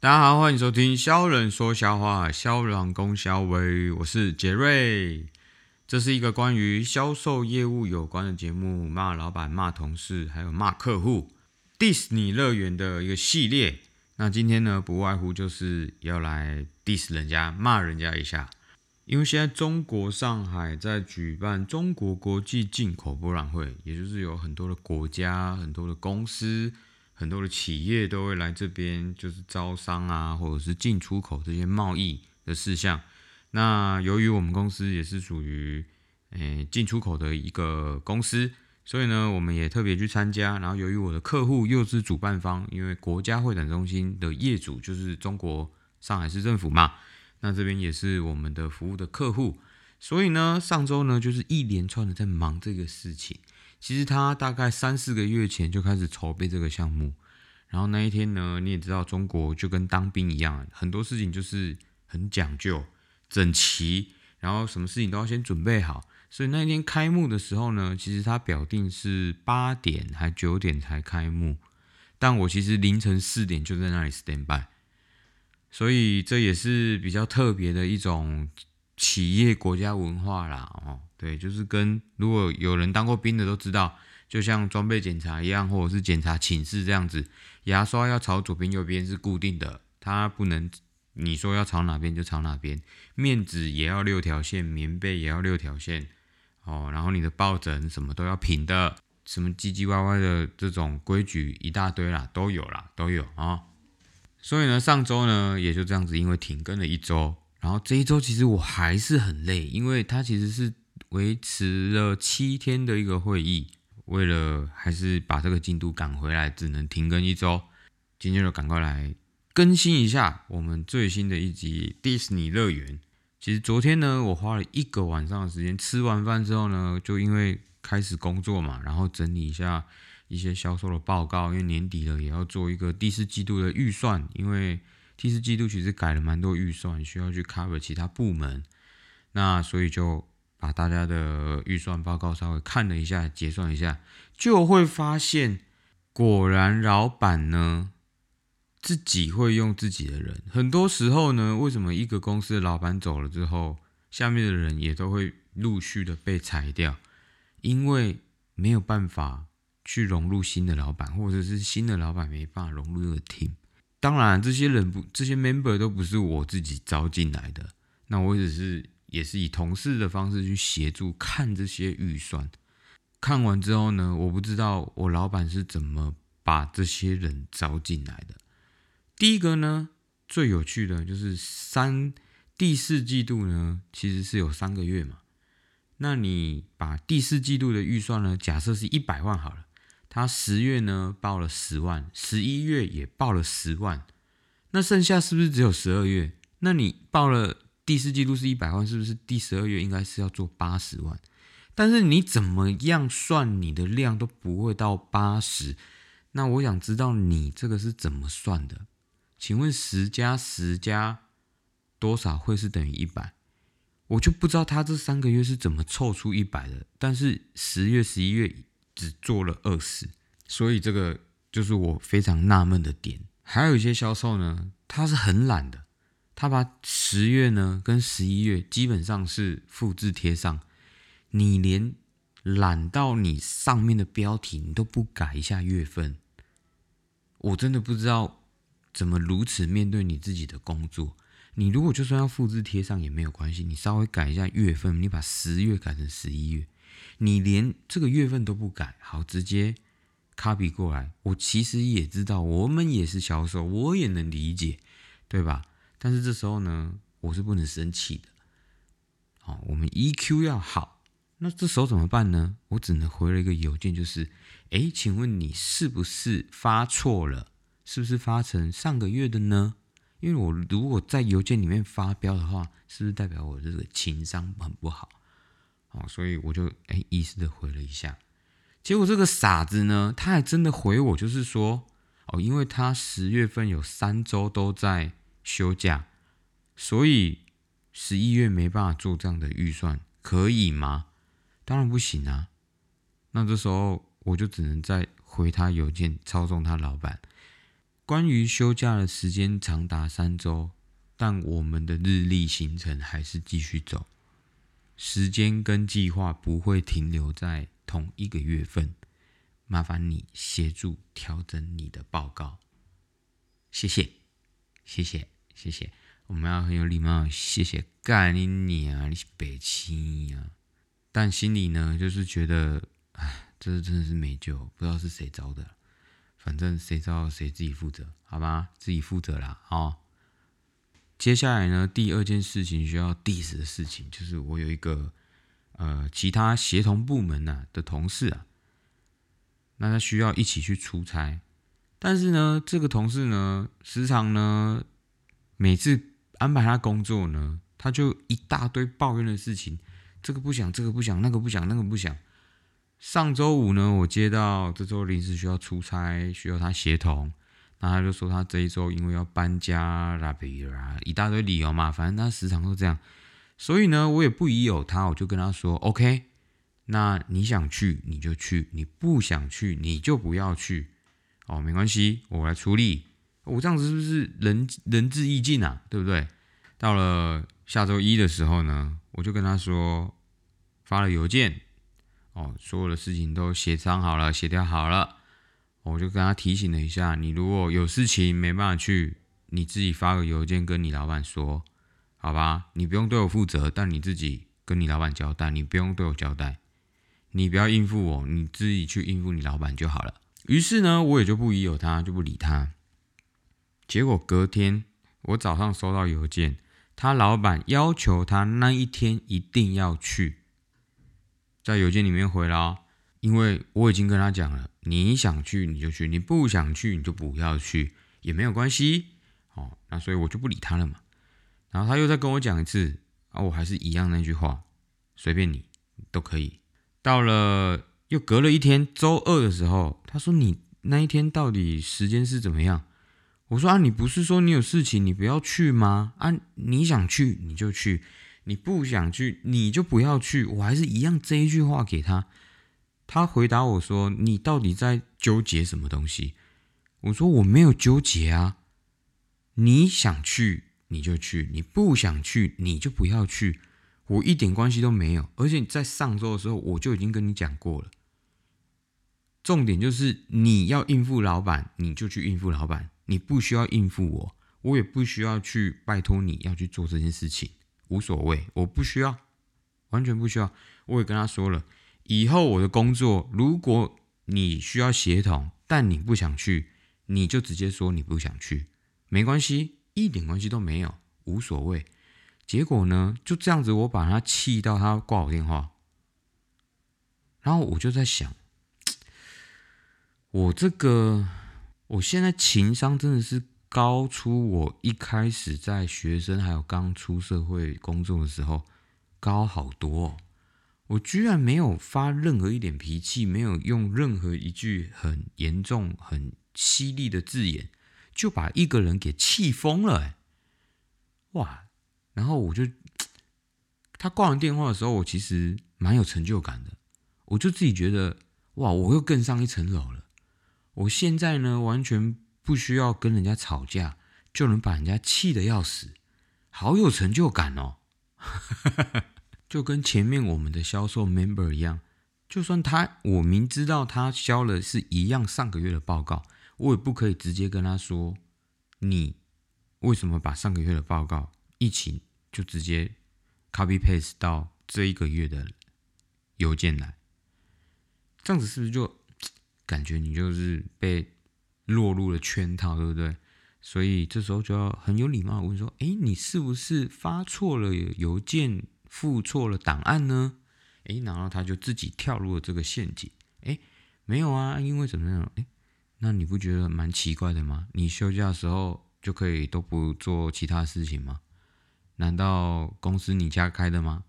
大家好，欢迎收听肖人说笑话，肖郎公肖威，我是杰瑞。这是一个关于销售业务有关的节目，骂老板、骂同事，还有骂客户。diss 你乐园的一个系列。那今天呢，不外乎就是要来 diss 人家，骂人家一下。因为现在中国上海在举办中国国际进口博览会，也就是有很多的国家、很多的公司。很多的企业都会来这边，就是招商啊，或者是进出口这些贸易的事项。那由于我们公司也是属于诶进出口的一个公司，所以呢，我们也特别去参加。然后由于我的客户又是主办方，因为国家会展中心的业主就是中国上海市政府嘛，那这边也是我们的服务的客户，所以呢，上周呢就是一连串的在忙这个事情。其实他大概三四个月前就开始筹备这个项目，然后那一天呢，你也知道，中国就跟当兵一样，很多事情就是很讲究、整齐，然后什么事情都要先准备好。所以那一天开幕的时候呢，其实他表定是八点还九点才开幕，但我其实凌晨四点就在那里 stand by，所以这也是比较特别的一种企业国家文化啦，哦。对，就是跟如果有人当过兵的都知道，就像装备检查一样，或者是检查寝室这样子，牙刷要朝左边右边是固定的，它不能你说要朝哪边就朝哪边。面纸也要六条线，棉被也要六条线，哦，然后你的抱枕什么都要平的，什么唧唧歪歪的这种规矩一大堆啦，都有啦，都有啊。所以呢，上周呢也就这样子，因为停更了一周，然后这一周其实我还是很累，因为它其实是。维持了七天的一个会议，为了还是把这个进度赶回来，只能停更一周。今天就赶快来更新一下我们最新的一集迪士尼乐园。其实昨天呢，我花了一个晚上的时间，吃完饭之后呢，就因为开始工作嘛，然后整理一下一些销售的报告，因为年底了也要做一个第四季度的预算，因为第四季度其实改了蛮多预算，需要去 cover 其他部门，那所以就。把大家的预算报告稍微看了一下，结算一下，就会发现，果然老板呢自己会用自己的人。很多时候呢，为什么一个公司的老板走了之后，下面的人也都会陆续的被裁掉？因为没有办法去融入新的老板，或者是新的老板没办法融入这个 team。当然，这些人不，这些 member 都不是我自己招进来的，那我只是。也是以同事的方式去协助看这些预算，看完之后呢，我不知道我老板是怎么把这些人招进来的。第一个呢，最有趣的就是三第四季度呢，其实是有三个月嘛。那你把第四季度的预算呢，假设是一百万好了，他十月呢报了十万，十一月也报了十万，那剩下是不是只有十二月？那你报了。第四季度是一百万，是不是第十二月应该是要做八十万？但是你怎么样算你的量都不会到八十。那我想知道你这个是怎么算的？请问十加十加多少会是等于一百？我就不知道他这三个月是怎么凑出一百的。但是十月、十一月只做了二十，所以这个就是我非常纳闷的点。还有一些销售呢，他是很懒的。他把十月呢跟十一月基本上是复制贴上，你连懒到你上面的标题你都不改一下月份，我真的不知道怎么如此面对你自己的工作。你如果就算要复制贴上也没有关系，你稍微改一下月份，你把十月改成十一月，你连这个月份都不改，好直接 copy 过来。我其实也知道，我们也是销售，我也能理解，对吧？但是这时候呢，我是不能生气的。好，我们 EQ 要好。那这时候怎么办呢？我只能回了一个邮件，就是：哎，请问你是不是发错了？是不是发成上个月的呢？因为我如果在邮件里面发飙的话，是不是代表我这个情商很不好？哦，所以我就哎意思的回了一下。结果这个傻子呢，他还真的回我，就是说：哦，因为他十月份有三周都在。休假，所以十一月没办法做这样的预算，可以吗？当然不行啊。那这时候我就只能再回他邮件，操纵他老板，关于休假的时间长达三周，但我们的日历行程还是继续走，时间跟计划不会停留在同一个月份。麻烦你协助调整你的报告，谢谢，谢谢，谢谢。我们要很有礼貌，谢谢干你你啊，你是北青呀。但心里呢，就是觉得，哎，这真的是没救，不知道是谁招的。反正谁招谁自己负责，好吧，自己负责啦。哦，接下来呢，第二件事情需要 diss 的事情，就是我有一个呃其他协同部门呐的同事啊，那他需要一起去出差，但是呢，这个同事呢，时常呢，每次安排他工作呢，他就一大堆抱怨的事情，这个不想，这个不想，那个不想，那个不想。上周五呢，我接到这周临时需要出差，需要他协同，那他就说他这一周因为要搬家啦，比如啊一大堆理由嘛，反正他时常都这样，所以呢，我也不疑有他，我就跟他说，OK，那你想去你就去，你不想去你就不要去，哦，没关系，我来处理，我这样子是不是仁仁至义尽啊？对不对？到了下周一的时候呢，我就跟他说，发了邮件。哦，所有的事情都协商好了，协调好了，我就跟他提醒了一下，你如果有事情没办法去，你自己发个邮件跟你老板说，好吧？你不用对我负责，但你自己跟你老板交代，你不用对我交代，你不要应付我，你自己去应付你老板就好了。于是呢，我也就不疑有他，就不理他。结果隔天我早上收到邮件，他老板要求他那一天一定要去。在邮件里面回了，因为我已经跟他讲了，你想去你就去，你不想去你就不要去，也没有关系。哦，那所以我就不理他了嘛。然后他又再跟我讲一次，啊，我还是一样那句话，随便你都可以。到了又隔了一天，周二的时候，他说你那一天到底时间是怎么样？我说啊，你不是说你有事情你不要去吗？啊，你想去你就去。你不想去，你就不要去。我还是一样这一句话给他，他回答我说：“你到底在纠结什么东西？”我说：“我没有纠结啊，你想去你就去，你不想去你就不要去，我一点关系都没有。而且在上周的时候我就已经跟你讲过了，重点就是你要应付老板，你就去应付老板，你不需要应付我，我也不需要去拜托你要去做这件事情。”无所谓，我不需要，完全不需要。我也跟他说了，以后我的工作，如果你需要协同，但你不想去，你就直接说你不想去，没关系，一点关系都没有，无所谓。结果呢，就这样子，我把他气到他挂我电话，然后我就在想，我这个，我现在情商真的是。高出我一开始在学生还有刚出社会工作的时候高好多，我居然没有发任何一点脾气，没有用任何一句很严重、很犀利的字眼，就把一个人给气疯了，哇！然后我就他挂完电话的时候，我其实蛮有成就感的，我就自己觉得哇，我又更上一层楼了。我现在呢，完全。不需要跟人家吵架，就能把人家气得要死，好有成就感哦！就跟前面我们的销售 member 一样，就算他我明知道他销了是一样上个月的报告，我也不可以直接跟他说，你为什么把上个月的报告一起就直接 copy paste 到这一个月的邮件来？这样子是不是就感觉你就是被？落入了圈套，对不对？所以这时候就要很有礼貌问说：“哎，你是不是发错了邮件，付错了档案呢？”哎，然后他就自己跳入了这个陷阱。哎，没有啊，因为怎么样？哎，那你不觉得蛮奇怪的吗？你休假的时候就可以都不做其他事情吗？难道公司你家开的吗？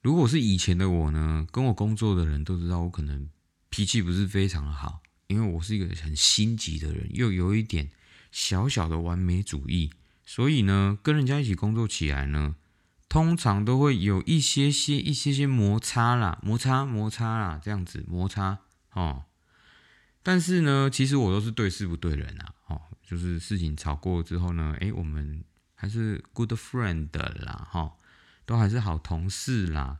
如果是以前的我呢，跟我工作的人都知道我可能脾气不是非常的好。因为我是一个很心急的人，又有一点小小的完美主义，所以呢，跟人家一起工作起来呢，通常都会有一些些、一些些摩擦啦，摩擦、摩擦啦，这样子摩擦哦。但是呢，其实我都是对事不对人啊，哦，就是事情吵过之后呢，诶，我们还是 good friend 啦，哈，都还是好同事啦。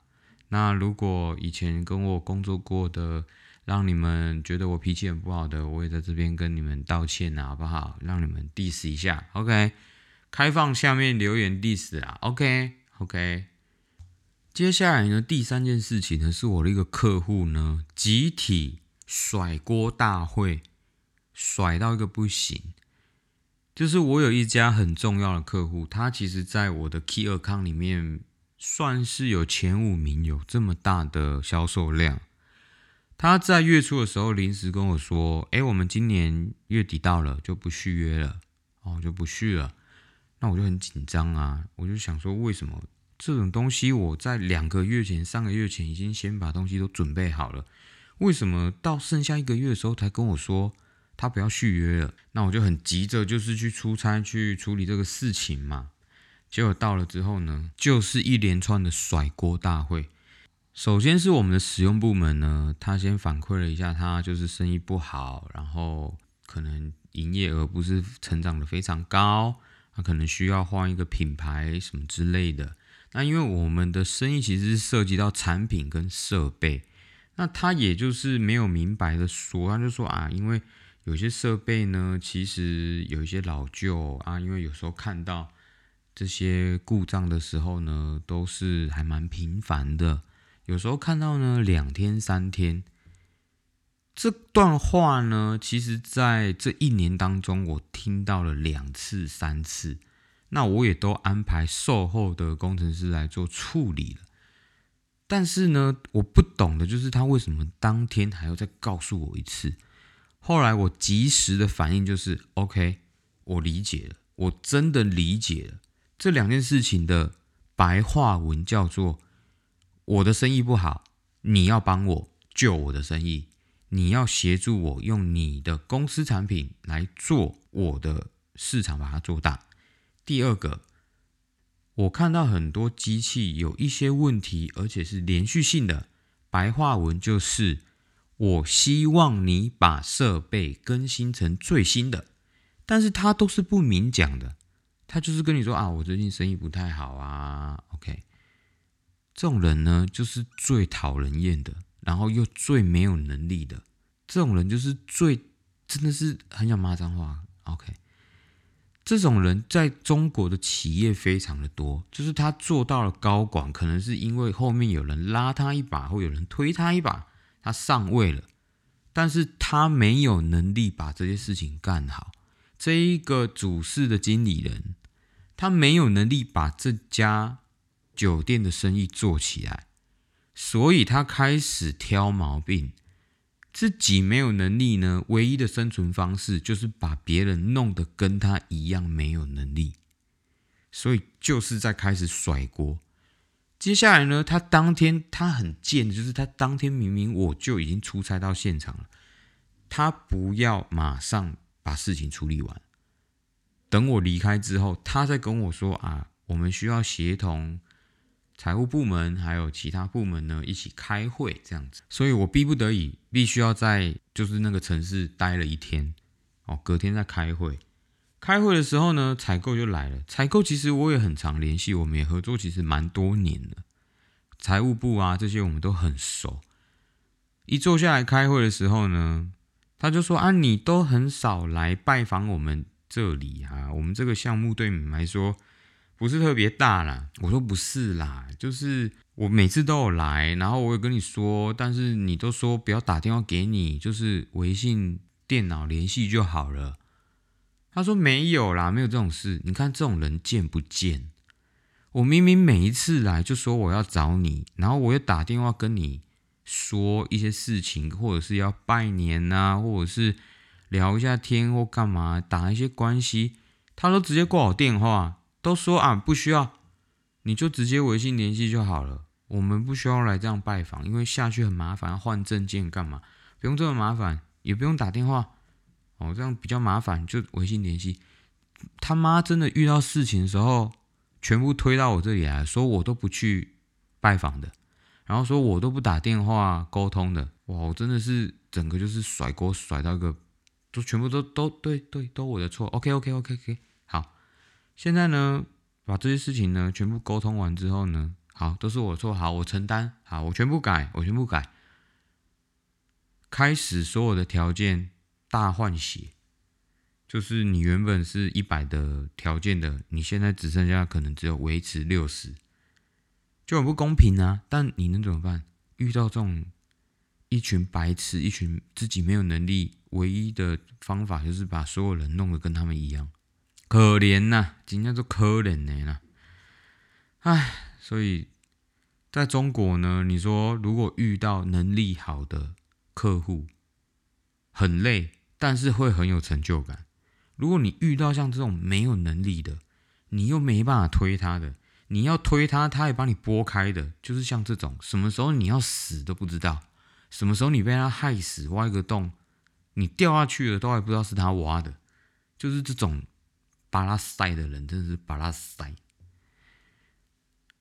那如果以前跟我工作过的，让你们觉得我脾气很不好的，我也在这边跟你们道歉啊，好不好？让你们 diss 一下，OK？开放下面留言 diss 啦 OK，接下来呢，第三件事情呢，是我的一个客户呢，集体甩锅大会，甩到一个不行。就是我有一家很重要的客户，他其实在我的 Key Account 里面算是有前五名，有这么大的销售量。他在月初的时候临时跟我说：“哎，我们今年月底到了，就不续约了，哦，就不续了。”那我就很紧张啊，我就想说，为什么？这种东西我在两个月前、三个月前已经先把东西都准备好了，为什么到剩下一个月的时候才跟我说他不要续约了？那我就很急着就是去出差去处理这个事情嘛。结果到了之后呢，就是一连串的甩锅大会。首先是我们的使用部门呢，他先反馈了一下，他就是生意不好，然后可能营业额不是成长的非常高，他可能需要换一个品牌什么之类的。那因为我们的生意其实是涉及到产品跟设备，那他也就是没有明白的说，他就说啊，因为有些设备呢，其实有一些老旧啊，因为有时候看到这些故障的时候呢，都是还蛮频繁的，有时候看到呢两天三天。这段话呢，其实在这一年当中，我听到了两次三次。那我也都安排售后的工程师来做处理了，但是呢，我不懂的就是他为什么当天还要再告诉我一次。后来我及时的反应就是，OK，我理解了，我真的理解了这两件事情的白话文叫做：我的生意不好，你要帮我救我的生意，你要协助我用你的公司产品来做我的市场，把它做大。第二个，我看到很多机器有一些问题，而且是连续性的。白话文就是，我希望你把设备更新成最新的，但是他都是不明讲的，他就是跟你说啊，我最近生意不太好啊。OK，这种人呢，就是最讨人厌的，然后又最没有能力的，这种人就是最真的是很想骂脏话。OK。这种人在中国的企业非常的多，就是他做到了高管，可能是因为后面有人拉他一把，或有人推他一把，他上位了，但是他没有能力把这些事情干好。这一个主事的经理人，他没有能力把这家酒店的生意做起来，所以他开始挑毛病。自己没有能力呢，唯一的生存方式就是把别人弄得跟他一样没有能力，所以就是在开始甩锅。接下来呢，他当天他很贱，就是他当天明明我就已经出差到现场了，他不要马上把事情处理完，等我离开之后，他再跟我说啊，我们需要协同。财务部门还有其他部门呢，一起开会这样子，所以我逼不得已必须要在就是那个城市待了一天，哦，隔天再开会。开会的时候呢，采购就来了。采购其实我也很常联系，我们也合作其实蛮多年了。财务部啊这些我们都很熟。一坐下来开会的时候呢，他就说啊，你都很少来拜访我们这里啊，我们这个项目对你们来说。不是特别大啦，我说不是啦，就是我每次都有来，然后我有跟你说，但是你都说不要打电话给你，就是微信电脑联系就好了。他说没有啦，没有这种事。你看这种人贱不贱？我明明每一次来就说我要找你，然后我又打电话跟你说一些事情，或者是要拜年啊，或者是聊一下天或干嘛，打一些关系，他都直接挂我电话。都说啊，不需要，你就直接微信联系就好了。我们不需要来这样拜访，因为下去很麻烦，换证件干嘛？不用这么麻烦，也不用打电话哦，这样比较麻烦，就微信联系。他妈真的遇到事情的时候，全部推到我这里来说，我都不去拜访的，然后说我都不打电话沟通的。哇，我真的是整个就是甩锅甩到一个都全部都都对对都我的错。OK OK OK OK，现在呢，把这些事情呢全部沟通完之后呢，好，都是我错，好，我承担，好，我全部改，我全部改，开始所有的条件大换血，就是你原本是一百的条件的，你现在只剩下可能只有维持六十，就很不公平啊！但你能怎么办？遇到这种一群白痴，一群自己没有能力，唯一的方法就是把所有人弄得跟他们一样，可怜呐，真叫做可怜的啦。唉，所以在中国呢，你说如果遇到能力好的客户，很累，但是会很有成就感。如果你遇到像这种没有能力的，你又没办法推他的。你要推他，他也帮你拨开的，就是像这种，什么时候你要死都不知道，什么时候你被他害死，挖一个洞，你掉下去了都还不知道是他挖的，就是这种把他塞的人，真的是把他塞。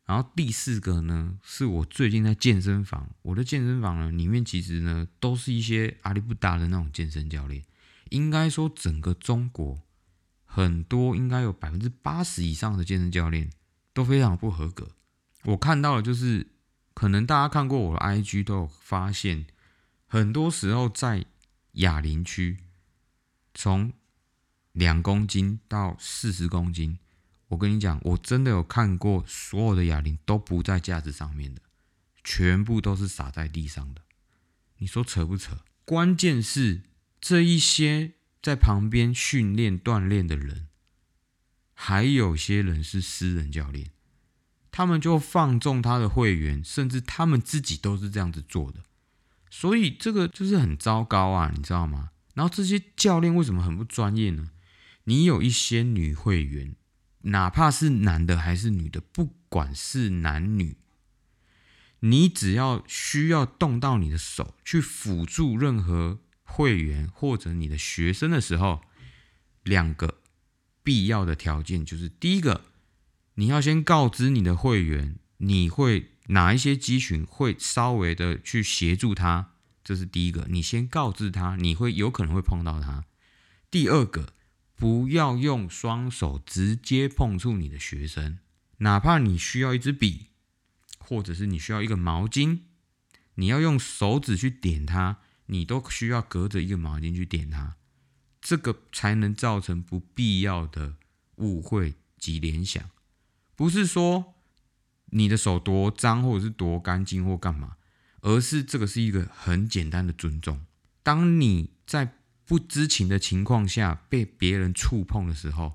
然后第四个呢，是我最近在健身房，我的健身房呢里面其实呢都是一些阿里不达的那种健身教练，应该说整个中国很多应该有百分之八十以上的健身教练。都非常不合格。我看到的就是，可能大家看过我的 IG 都有发现，很多时候在哑铃区，从两公斤到四十公斤，我跟你讲，我真的有看过所有的哑铃都不在架子上面的，全部都是撒在地上的。你说扯不扯？关键是这一些在旁边训练锻炼的人。还有些人是私人教练，他们就放纵他的会员，甚至他们自己都是这样子做的，所以这个就是很糟糕啊，你知道吗？然后这些教练为什么很不专业呢？你有一些女会员，哪怕是男的还是女的，不管是男女，你只要需要动到你的手去辅助任何会员或者你的学生的时候，两个。必要的条件就是：第一个，你要先告知你的会员，你会哪一些肌群会稍微的去协助他，这是第一个。你先告知他，你会有可能会碰到他。第二个，不要用双手直接碰触你的学生，哪怕你需要一支笔，或者是你需要一个毛巾，你要用手指去点它，你都需要隔着一个毛巾去点它。这个才能造成不必要的误会及联想，不是说你的手多脏或者是多干净或干嘛，而是这个是一个很简单的尊重。当你在不知情的情况下被别人触碰的时候，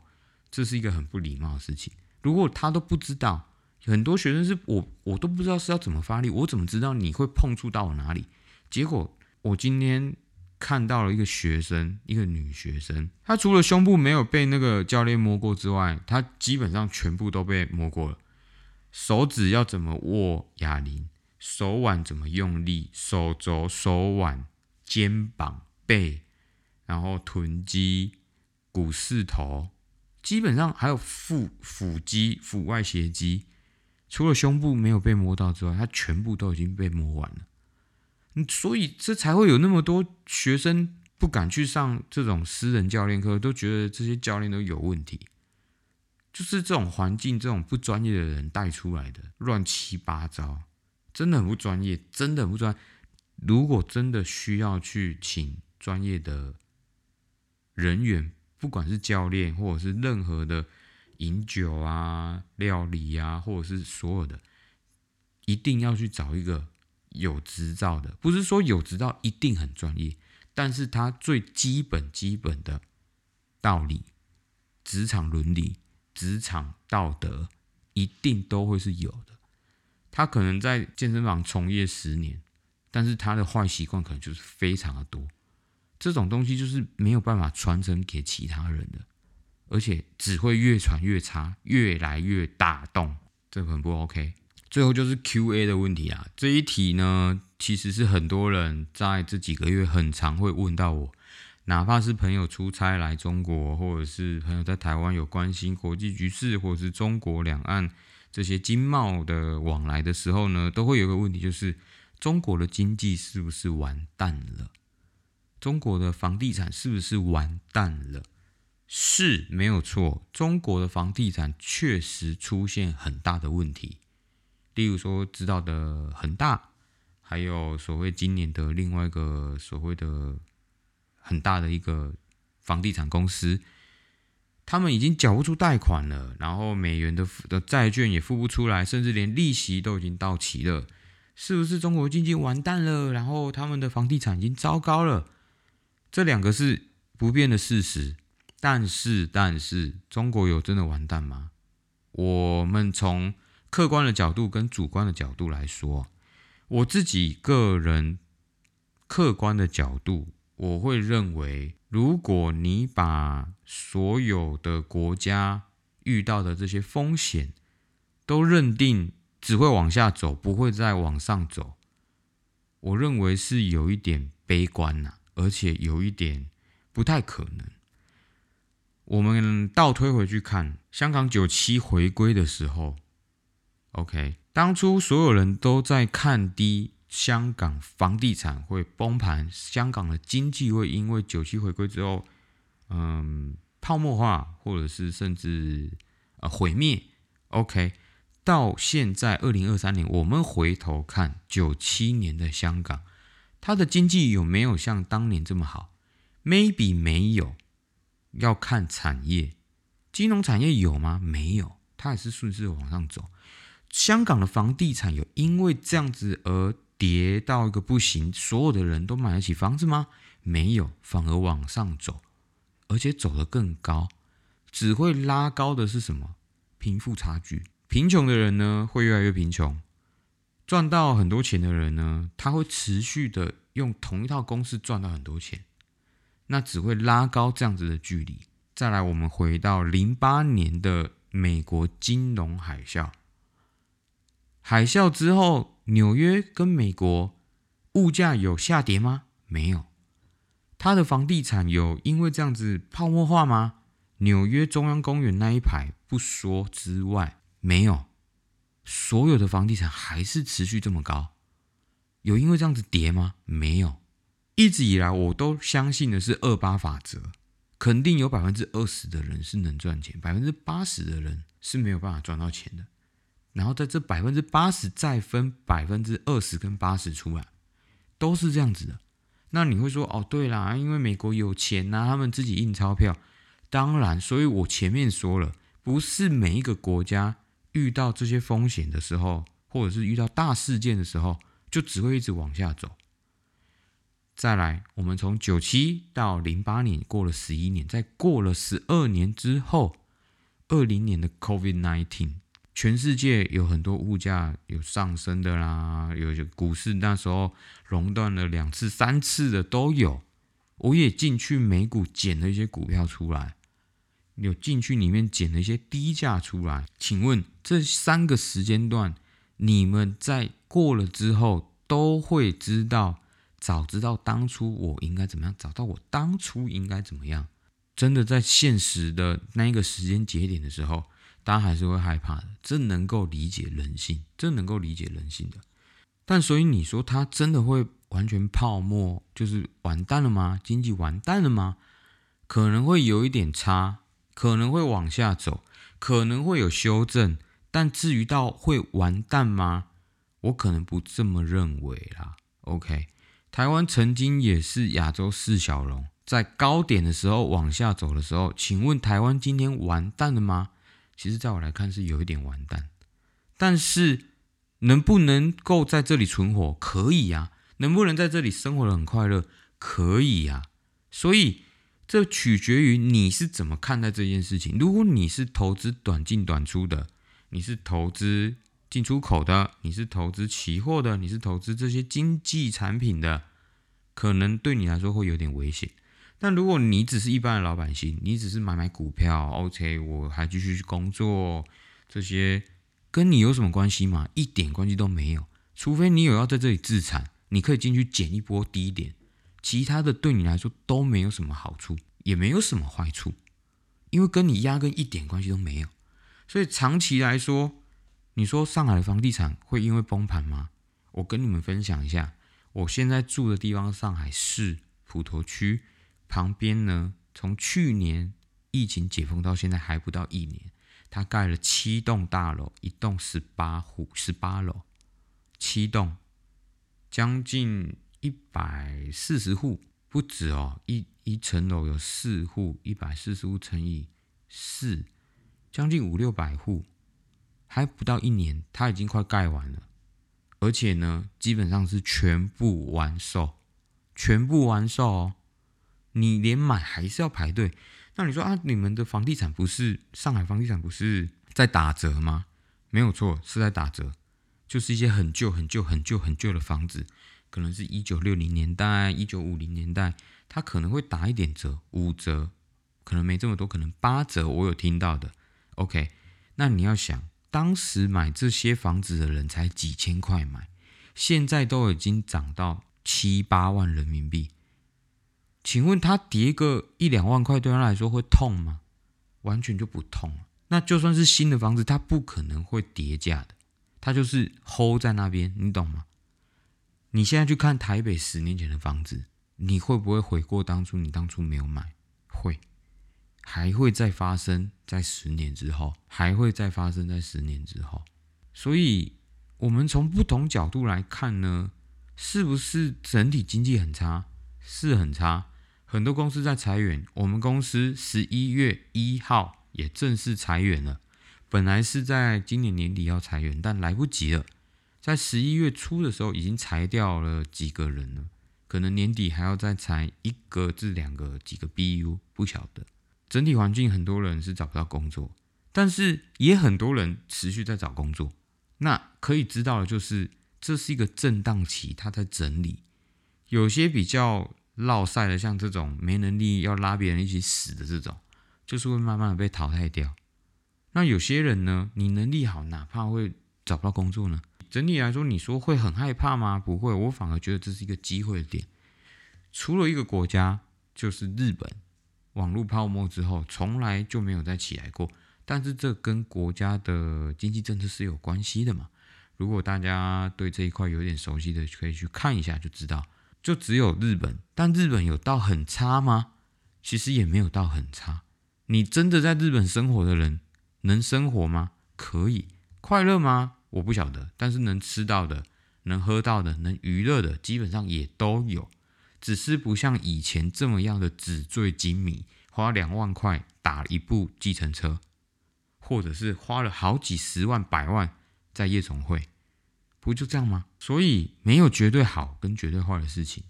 这是一个很不礼貌的事情。如果他都不知道，很多学生是我我都不知道是要怎么发力，我怎么知道你会碰触到我哪里？结果我今天。看到了一个学生，一个女学生，她除了胸部没有被那个教练摸过之外，她基本上全部都被摸过了。手指要怎么握哑铃，手腕怎么用力，手肘、手腕、肩膀、背，然后臀肌、股四头，基本上还有腹腹肌、腹外斜肌，除了胸部没有被摸到之外，它全部都已经被摸完了。所以这才会有那么多学生不敢去上这种私人教练课，都觉得这些教练都有问题，就是这种环境、这种不专业的人带出来的，乱七八糟，真的很不专业，真的很不专。如果真的需要去请专业的人员，不管是教练或者是任何的饮酒啊、料理啊，或者是所有的，一定要去找一个。有执照的，不是说有执照一定很专业，但是他最基本基本的道理、职场伦理、职场道德，一定都会是有的。他可能在健身房从业十年，但是他的坏习惯可能就是非常的多。这种东西就是没有办法传承给其他人的，而且只会越传越差，越来越大洞，这很不 OK。最后就是 Q&A 的问题啊，这一题呢，其实是很多人在这几个月很常会问到我，哪怕是朋友出差来中国，或者是朋友在台湾有关心国际局势，或者是中国两岸这些经贸的往来的时候呢，都会有个问题，就是中国的经济是不是完蛋了？中国的房地产是不是完蛋了？是没有错，中国的房地产确实出现很大的问题。例如说，知道的恒大，还有所谓今年的另外一个所谓的很大的一个房地产公司，他们已经缴不出贷款了，然后美元的的债券也付不出来，甚至连利息都已经到期了。是不是中国经济完蛋了？然后他们的房地产已经糟糕了？这两个是不变的事实。但是，但是，中国有真的完蛋吗？我们从客观的角度跟主观的角度来说，我自己个人客观的角度，我会认为，如果你把所有的国家遇到的这些风险都认定。只会往下走，不会再往上走。我认为是有一点悲观呐，而且有一点不太可能。我们倒推回去看，香港九七回归的时候，OK，当初所有人都在看低香港房地产会崩盘，香港的经济会因为九七回归之后，嗯，泡沫化，或者是甚至呃毁灭。OK。到现在二零二三年，我们回头看九七年的香港，它的经济有没有像当年这么好？Maybe 没有，要看产业，金融产业有吗？没有，它也是顺势往上走。香港的房地产有因为这样子而跌到一个不行，所有的人都买得起房子吗？没有，反而往上走，而且走得更高。只会拉高的是什么？贫富差距。贫穷的人呢，会越来越贫穷；赚到很多钱的人呢，他会持续的用同一套公式赚到很多钱，那只会拉高这样子的距离。再来，我们回到零八年的美国金融海啸，海啸之后，纽约跟美国物价有下跌吗？没有。它的房地产有因为这样子泡沫化吗？纽约中央公园那一排不说之外。没有，所有的房地产还是持续这么高，有因为这样子跌吗？没有，一直以来我都相信的是二八法则，肯定有百分之二十的人是能赚钱，百分之八十的人是没有办法赚到钱的。然后在这百分之八十再分百分之二十跟八十出来，都是这样子的。那你会说哦，对啦，因为美国有钱呐，他们自己印钞票。当然，所以我前面说了，不是每一个国家。遇到这些风险的时候，或者是遇到大事件的时候，就只会一直往下走。再来，我们从九七到零八年过了十一年，在过了十二年之后，二零年的 COVID nineteen，全世界有很多物价有上升的啦，有些股市那时候熔断了两次、三次的都有。我也进去美股捡了一些股票出来。有进去里面捡了一些低价出来，请问这三个时间段，你们在过了之后都会知道，早知道当初我应该怎么样，找到我当初应该怎么样。真的在现实的那一个时间节点的时候，大家还是会害怕的。这能够理解人性，这能够理解人性的。但所以你说它真的会完全泡沫，就是完蛋了吗？经济完蛋了吗？可能会有一点差。可能会往下走，可能会有修正，但至于到会完蛋吗？我可能不这么认为啦。OK，台湾曾经也是亚洲四小龙，在高点的时候往下走的时候，请问台湾今天完蛋了吗？其实，在我来看是有一点完蛋，但是能不能够在这里存活？可以呀。能不能在这里生活的很快乐？可以呀。所以。这取决于你是怎么看待这件事情。如果你是投资短进短出的，你是投资进出口的，你是投资期货的，你是投资这些经济产品的，可能对你来说会有点危险。但如果你只是一般的老百姓，你只是买买股票，OK，我还继续去工作，这些跟你有什么关系吗？一点关系都没有。除非你有要在这里自产，你可以进去捡一波低点。其他的对你来说都没有什么好处，也没有什么坏处，因为跟你压根一点关系都没有。所以长期来说，你说上海的房地产会因为崩盘吗？我跟你们分享一下，我现在住的地方上海市，普陀区旁边呢，从去年疫情解封到现在还不到一年，他盖了七栋大楼，一栋十八户，十八楼，七栋，将近一百四十户，不止哦，一一层楼有四户，一百四十户乘以四，将近五六百户，还不到一年，它已经快盖完了。而且呢，基本上是全部完售，全部完售哦。你连买还是要排队。那你说啊，你们的房地产不是上海房地产不是在打折吗？没有错，是在打折，就是一些很旧、很旧、很旧、很旧的房子，可能是一九六零年代、一九五零年代，它可能会打一点折，五折，可能没这么多，可能八折。我有听到的。OK，那你要想。当时买这些房子的人才几千块买，现在都已经涨到七八万人民币。请问他跌个一两万块对他来说会痛吗？完全就不痛。那就算是新的房子，它不可能会跌价的，它就是 hold 在那边，你懂吗？你现在去看台北十年前的房子，你会不会悔过当初你当初没有买？会。还会再发生在十年之后，还会再发生在十年之后，所以，我们从不同角度来看呢，是不是整体经济很差？是很差，很多公司在裁员。我们公司十一月一号也正式裁员了，本来是在今年年底要裁员，但来不及了，在十一月初的时候已经裁掉了几个人了，可能年底还要再裁一个至两个几个 BU，不晓得。整体环境很多人是找不到工作，但是也很多人持续在找工作。那可以知道的就是，这是一个震荡期，它在整理。有些比较落赛的，像这种没能力要拉别人一起死的这种，就是会慢慢的被淘汰掉。那有些人呢，你能力好，哪怕会找不到工作呢？整体来说，你说会很害怕吗？不会，我反而觉得这是一个机会的点。除了一个国家，就是日本。网络泡沫之后，从来就没有再起来过。但是这跟国家的经济政策是有关系的嘛？如果大家对这一块有点熟悉的，可以去看一下就知道。就只有日本，但日本有到很差吗？其实也没有到很差。你真的在日本生活的人，能生活吗？可以，快乐吗？我不晓得。但是能吃到的，能喝到的，能娱乐的，基本上也都有。只是不像以前这么样的纸醉金迷，花两万块打一部计程车，或者是花了好几十万、百万在夜总会，不就这样吗？所以没有绝对好跟绝对坏的事情。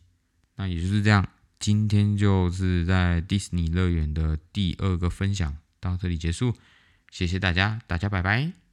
那也就是这样，今天就是在迪士尼乐园的第二个分享到这里结束，谢谢大家，大家拜拜。